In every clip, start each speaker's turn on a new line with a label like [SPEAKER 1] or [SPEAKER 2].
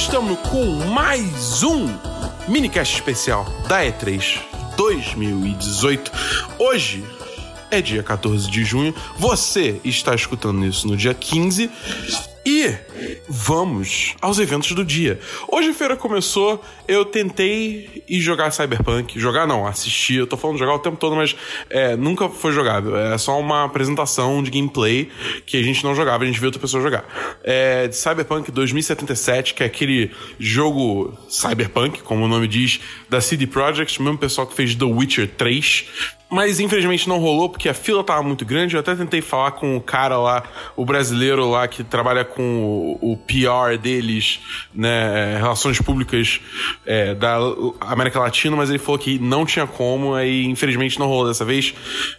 [SPEAKER 1] estamos com mais um minicast especial da E3 2018. Hoje é dia 14 de junho, você está escutando isso no dia 15 e vamos aos eventos do dia. Hoje a feira começou, eu tentei ir jogar Cyberpunk. Jogar não, assistir. Eu tô falando jogar o tempo todo, mas é, nunca foi jogado. É só uma apresentação de gameplay que a gente não jogava, a gente viu outra pessoa jogar. É de Cyberpunk 2077, que é aquele jogo Cyberpunk, como o nome diz, da CD Projekt, mesmo pessoal que fez The Witcher 3. Mas infelizmente não rolou porque a fila tava muito grande. Eu até tentei falar com o cara lá, o brasileiro lá que trabalha com o, o PR deles, né, relações públicas é, da América Latina, mas ele falou que não tinha como, aí infelizmente não rolou dessa vez.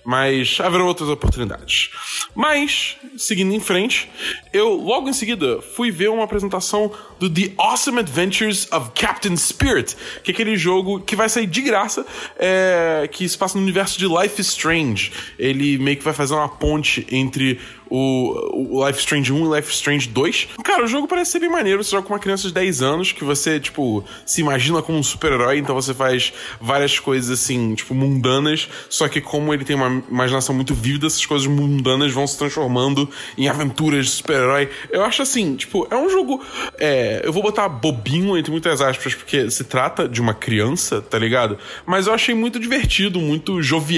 [SPEAKER 1] Mas haverão outras oportunidades. Mas, seguindo em frente, eu logo em seguida fui ver uma apresentação do The Awesome Adventures of Captain Spirit, que é aquele jogo que vai sair de graça, é, que se passa no universo de Life Strange. Ele meio que vai fazer uma ponte entre o, o Life Strange 1 e Life Strange 2. Cara, o jogo parece ser bem maneiro. Você joga com uma criança de 10 anos que você, tipo, se imagina como um super-herói, então você faz várias coisas assim, tipo, mundanas. Só que como ele tem uma imaginação muito vívida, essas coisas mundanas vão se transformando em aventuras de super-herói. Eu acho assim, tipo, é um jogo. É, eu vou botar bobinho entre muitas aspas, porque se trata de uma criança, tá ligado? Mas eu achei muito divertido, muito jovial.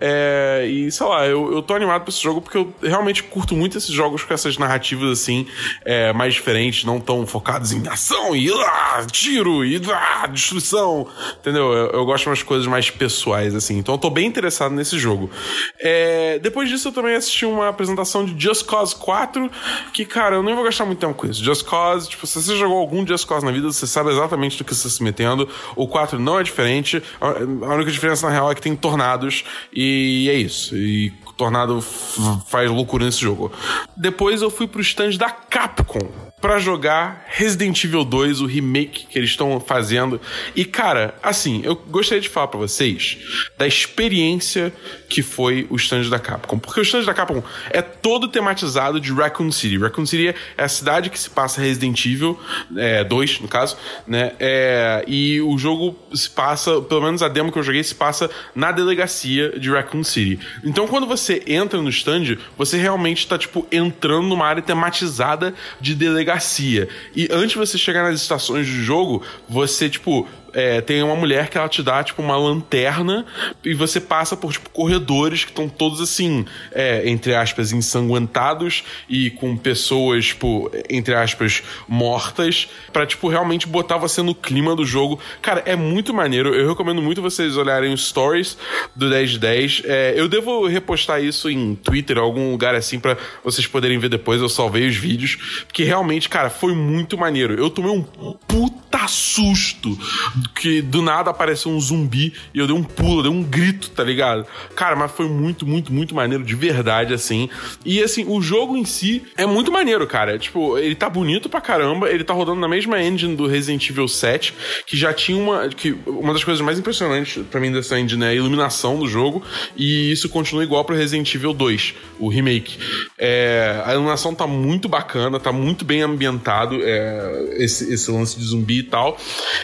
[SPEAKER 1] É, e sei lá, eu, eu tô animado pra esse jogo porque eu realmente curto muito esses jogos com essas narrativas assim, é, mais diferentes, não tão focados em ação e ah, tiro e ah, destruição, entendeu? Eu, eu gosto de umas coisas mais pessoais assim, então eu tô bem interessado nesse jogo. É, depois disso eu também assisti uma apresentação de Just Cause 4, que cara, eu nem vou gastar muito tempo com isso. Just Cause, tipo, se você jogou algum Just Cause na vida, você sabe exatamente do que você está se metendo. O 4 não é diferente, a única diferença na real é que tem e é isso. E Tornado faz loucura nesse jogo. Depois eu fui pro stand da Capcom para jogar Resident Evil 2, o remake que eles estão fazendo. E cara, assim, eu gostaria de falar para vocês da experiência que foi o stand da Capcom, porque o stand da Capcom é todo tematizado de Raccoon City. Raccoon City é a cidade que se passa Resident Evil é, 2, no caso, né? É, e o jogo se passa, pelo menos a demo que eu joguei, se passa na delegacia de Raccoon City. Então, quando você entra no stand, você realmente tá, tipo, entrando numa área tematizada de delegacia delegacia. E antes de você chegar nas estações do jogo, você, tipo, é, tem uma mulher que ela te dá, tipo, uma lanterna e você passa por, tipo, corredores que estão todos, assim, é, entre aspas, ensanguentados e com pessoas, tipo, entre aspas, mortas, para tipo, realmente botar você no clima do jogo. Cara, é muito maneiro. Eu recomendo muito vocês olharem os stories do 1010. É, eu devo repostar isso em Twitter, algum lugar assim, para vocês poderem ver depois. Eu salvei os vídeos, porque realmente, cara, foi muito maneiro. Eu tomei um puta susto que do nada apareceu um zumbi e eu dei um pulo, dei um grito, tá ligado? Cara, mas foi muito, muito, muito maneiro, de verdade, assim. E assim, o jogo em si é muito maneiro, cara. Tipo, ele tá bonito pra caramba, ele tá rodando na mesma engine do Resident Evil 7, que já tinha uma. que Uma das coisas mais impressionantes para mim dessa engine é a iluminação do jogo, e isso continua igual pro Resident Evil 2, o remake. É, a iluminação tá muito bacana, tá muito bem ambientado, é, esse, esse lance de zumbi e tal.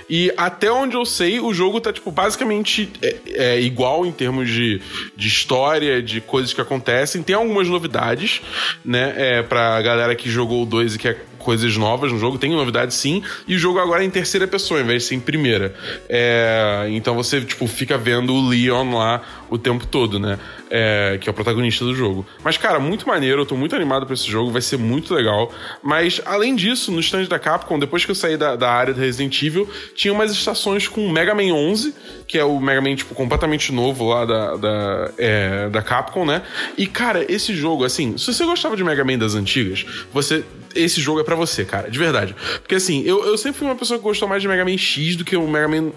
[SPEAKER 1] E até onde eu sei, o jogo tá, tipo, basicamente é, é, igual em termos de, de história, de coisas que acontecem. Tem algumas novidades, né? É, pra galera que jogou o 2 e quer coisas novas no jogo, tem novidades sim, e o jogo agora é em terceira pessoa, em vez de ser em primeira. É, então você, tipo, fica vendo o Leon lá o tempo todo, né? É, que é o protagonista do jogo. Mas, cara, muito maneiro, eu tô muito animado pra esse jogo, vai ser muito legal. Mas, além disso, no stand da Capcom, depois que eu saí da, da área do Resident Evil, tinha umas estações com Mega Man 11, que é o Mega Man, tipo, completamente novo lá da, da, é, da Capcom, né? E, cara, esse jogo, assim, se você gostava de Mega Man das antigas, você esse jogo é para você, cara, de verdade. Porque assim, eu, eu sempre fui uma pessoa que gostou mais de Mega Man X do que o Mega Man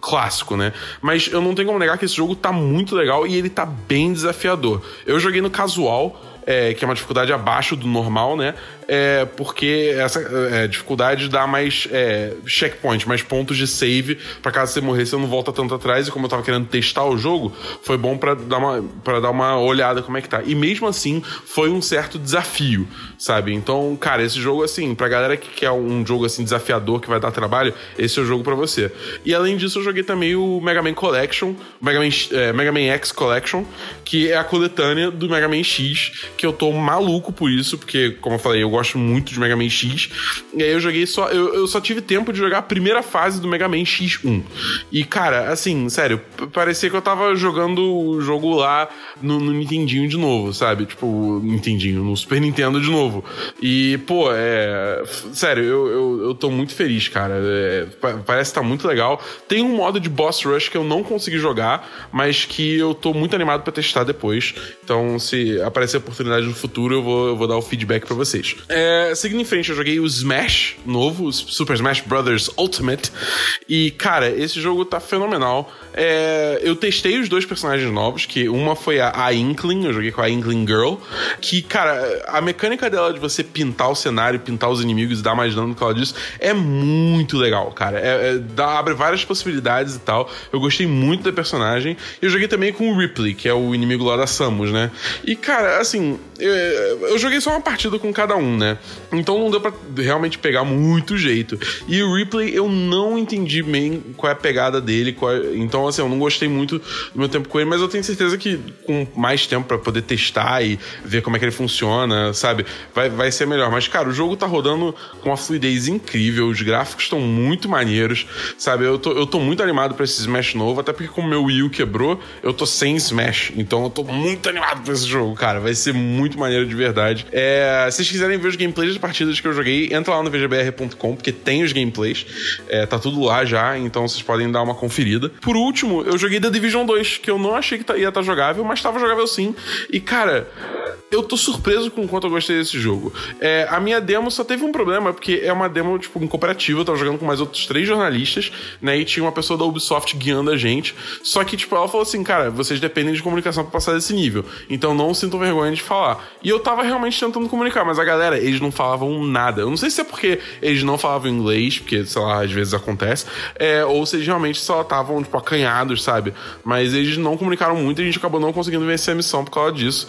[SPEAKER 1] clássico, né? Mas eu não tenho como negar que esse jogo tá muito legal e ele tá bem desafiador. Eu joguei no casual, é, que é uma dificuldade abaixo do normal, né? É porque essa é, dificuldade dá mais é, checkpoint, mais pontos de save para caso você morrer, você não volta tanto atrás. E como eu tava querendo testar o jogo, foi bom para dar uma para dar uma olhada como é que tá. E mesmo assim, foi um certo desafio, sabe? Então, cara, esse jogo assim, pra galera que quer um jogo assim desafiador que vai dar trabalho, esse é o jogo para você. E além disso, eu joguei também o Mega Man Collection, Mega Man, é, Mega Man X Collection, que é a coletânea do Mega Man X, que eu tô maluco por isso, porque como eu falei, eu gosto muito de Mega Man X. E aí eu joguei só. Eu, eu só tive tempo de jogar a primeira fase do Mega Man X1. E, cara, assim, sério, parecia que eu tava jogando o jogo lá no, no Nintendinho de novo, sabe? Tipo, Nintendinho, no Super Nintendo de novo. E, pô, é. Sério, eu, eu, eu tô muito feliz, cara. É, parece que tá muito legal. Tem um modo de Boss Rush que eu não consegui jogar, mas que eu tô muito animado para testar depois. Então, se aparecer a oportunidade no futuro, eu vou, eu vou dar o feedback para vocês. É, seguindo em frente, eu joguei o Smash novo, o Super Smash Bros. Ultimate. E, cara, esse jogo tá fenomenal. É, eu testei os dois personagens novos, que uma foi a, a Inkling, eu joguei com a Inkling Girl, que, cara, a mecânica dela de você pintar o cenário, pintar os inimigos e dar mais dano do que ela diz, é muito legal, cara. É, é, dá, abre várias possibilidades e tal. Eu gostei muito da personagem. Eu joguei também com o Ripley, que é o inimigo lá da Samus, né? E, cara, assim, eu, eu joguei só uma partida com cada um, né? Então não deu pra realmente pegar muito jeito. E o Ripley, eu não entendi bem qual é a pegada dele. É... Então, assim, eu não gostei muito do meu tempo com ele, mas eu tenho certeza que com mais tempo para poder testar e ver como é que ele funciona, sabe? Vai, vai ser melhor. Mas, cara, o jogo tá rodando com uma fluidez incrível, os gráficos estão muito maneiros, sabe? Eu tô, eu tô muito animado para esse Smash novo, até porque como meu Wii U quebrou, eu tô sem Smash. Então eu tô muito animado pra esse jogo, cara. Vai ser muito maneiro de verdade. É, se vocês quiserem ver os gameplays das partidas que eu joguei, entra lá no vgbr.com, porque tem os gameplays. É, tá tudo lá já, então vocês podem dar uma conferida. Por último, eu joguei The Division 2, que eu não achei que tá, ia estar tá jogável, mas estava jogável sim. E, cara, eu tô surpreso com o quanto eu gostei desse jogo. É, a minha demo só teve um problema, porque é uma demo, tipo, em cooperativo, eu tava jogando com mais outros três jornalistas, né? E tinha uma pessoa da Ubisoft guiando a gente. Só que, tipo, ela falou assim, cara, vocês dependem de comunicação pra passar desse nível. Então não sintam vergonha de falar. E eu tava realmente tentando comunicar, mas a galera, eles não falavam nada. Eu não sei se é porque eles não falavam inglês, porque, sei lá, às vezes acontece, é, ou se eles realmente só estavam, tipo, acanhados, sabe? Mas eles não comunicaram muito e a gente acabou não conseguindo vencer a missão por causa disso.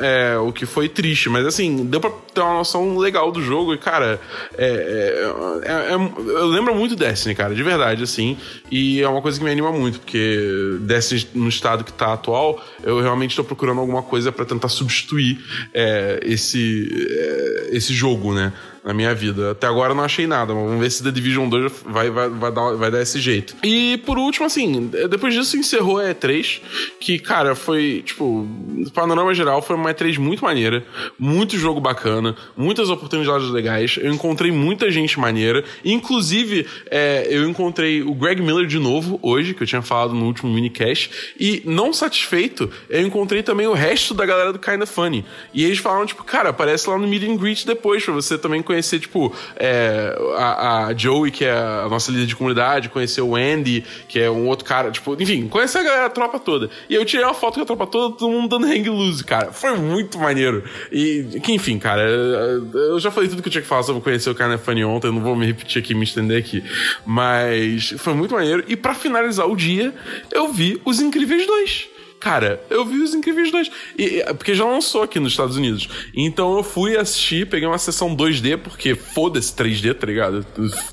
[SPEAKER 1] É, o que foi triste, mas assim, deu pra ter uma noção legal do jogo e, cara, é, é, é, é eu lembro muito Destiny, cara, de verdade, assim, e é uma coisa que me anima muito, porque Destiny no estado que tá atual, eu realmente tô procurando alguma coisa para tentar substituir é, esse, é, esse jogo, né? na minha vida. Até agora eu não achei nada, mas vamos ver se The Division 2 vai, vai, vai, dar, vai dar esse jeito. E por último, assim, depois disso encerrou a E3, que, cara, foi, tipo, no panorama geral, foi uma E3 muito maneira, muito jogo bacana, muitas oportunidades legais. Eu encontrei muita gente maneira, inclusive é, eu encontrei o Greg Miller de novo hoje, que eu tinha falado no último minicast, e não satisfeito, eu encontrei também o resto da galera do Kinda Funny. E eles falaram, tipo, cara, aparece lá no Meet and Greet depois, pra você também conhecer, tipo, é, a, a, Joey, que é a nossa líder de comunidade, conhecer o Andy, que é um outro cara, tipo, enfim, conhecer a, galera, a tropa toda. E eu tirei uma foto com a tropa toda, todo mundo dando hang loose, cara. Foi muito maneiro. E, que, enfim, cara, eu já falei tudo que eu tinha que falar sobre conhecer o Funny ontem, eu não vou me repetir aqui, me estender aqui. Mas foi muito maneiro. E para finalizar o dia, eu vi Os Incríveis 2. Cara, eu vi os Incríveis 2. E, porque já lançou aqui nos Estados Unidos. Então eu fui assistir, peguei uma sessão 2D, porque foda-se 3D, tá ligado?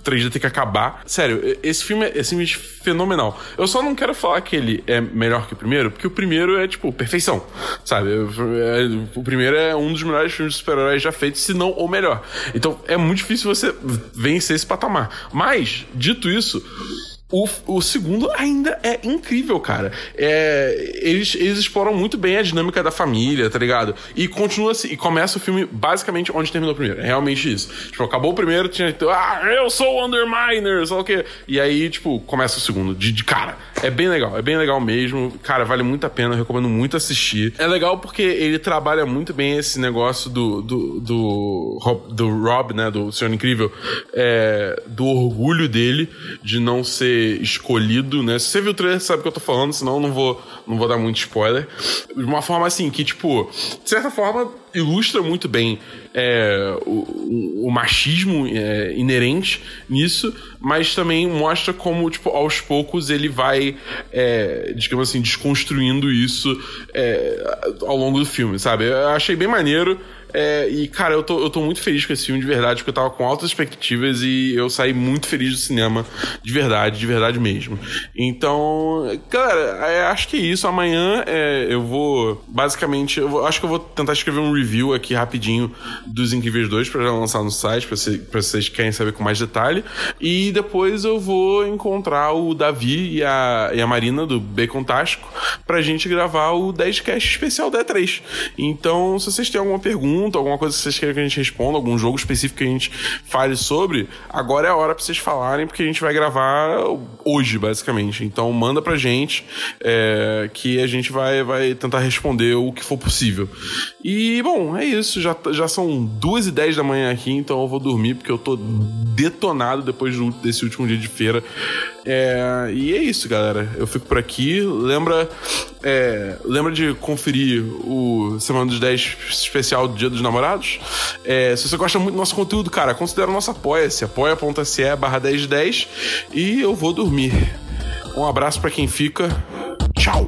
[SPEAKER 1] 3D tem que acabar. Sério, esse filme é simplesmente fenomenal. Eu só não quero falar que ele é melhor que o primeiro, porque o primeiro é, tipo, perfeição. Sabe? É, o primeiro é um dos melhores filmes de super-heróis já feitos, se não o melhor. Então é muito difícil você vencer esse patamar. Mas, dito isso o, o segundo ainda é incrível, cara. É, eles, eles exploram muito bem a dinâmica da família, tá ligado? E continua assim, e começa o filme basicamente onde terminou o primeiro. É realmente isso. Tipo, acabou o primeiro, tinha. Ah, eu sou o Underminer, só o quê? E aí, tipo, começa o segundo, de, de cara. É bem legal, é bem legal mesmo. Cara, vale muito a pena, recomendo muito assistir. É legal porque ele trabalha muito bem esse negócio do. do, do, do Rob, né? Do Senhor Incrível. É, do orgulho dele de não ser escolhido, né? Se você viu o trailer, sabe o que eu tô falando, senão eu não vou, não vou dar muito spoiler. De uma forma assim, que, tipo, de certa forma, ilustra muito bem é, o, o, machismo é, inerente nisso, mas também mostra como, tipo, aos poucos ele vai, é, digamos assim, desconstruindo isso é, ao longo do filme, sabe? Eu achei bem maneiro. É, e, cara, eu tô, eu tô muito feliz com esse filme, de verdade, porque eu tava com altas expectativas e eu saí muito feliz do cinema, de verdade, de verdade mesmo. Então, cara, é, acho que é isso. Amanhã eu vou, basicamente, eu vou, acho que eu vou tentar escrever um review aqui rapidinho dos Incríveis 2 pra já lançar no site, pra vocês que querem saber com mais detalhe. E depois eu vou encontrar o Davi e a, e a Marina do Bacon Tástico pra gente gravar o 10cast especial da E3. Então, se vocês têm alguma pergunta, alguma coisa que vocês queiram que a gente responda, algum jogo específico que a gente fale sobre, agora é a hora pra vocês falarem, porque a gente vai gravar hoje, basicamente. Então manda pra gente é, que a gente vai, vai tentar responder o que for possível. E, bom, é isso. Já, já são duas e dez da manhã aqui, então eu vou dormir, porque eu tô detonado depois do, desse último dia de feira. É, e é isso, galera. Eu fico por aqui. Lembra, é, lembra de conferir o Semana dos 10 especial do Dia dos Namorados? É, se você gosta muito do nosso conteúdo, cara, considera o nosso apoia-se, apoia.se barra 1010 e eu vou dormir. Um abraço para quem fica. Tchau!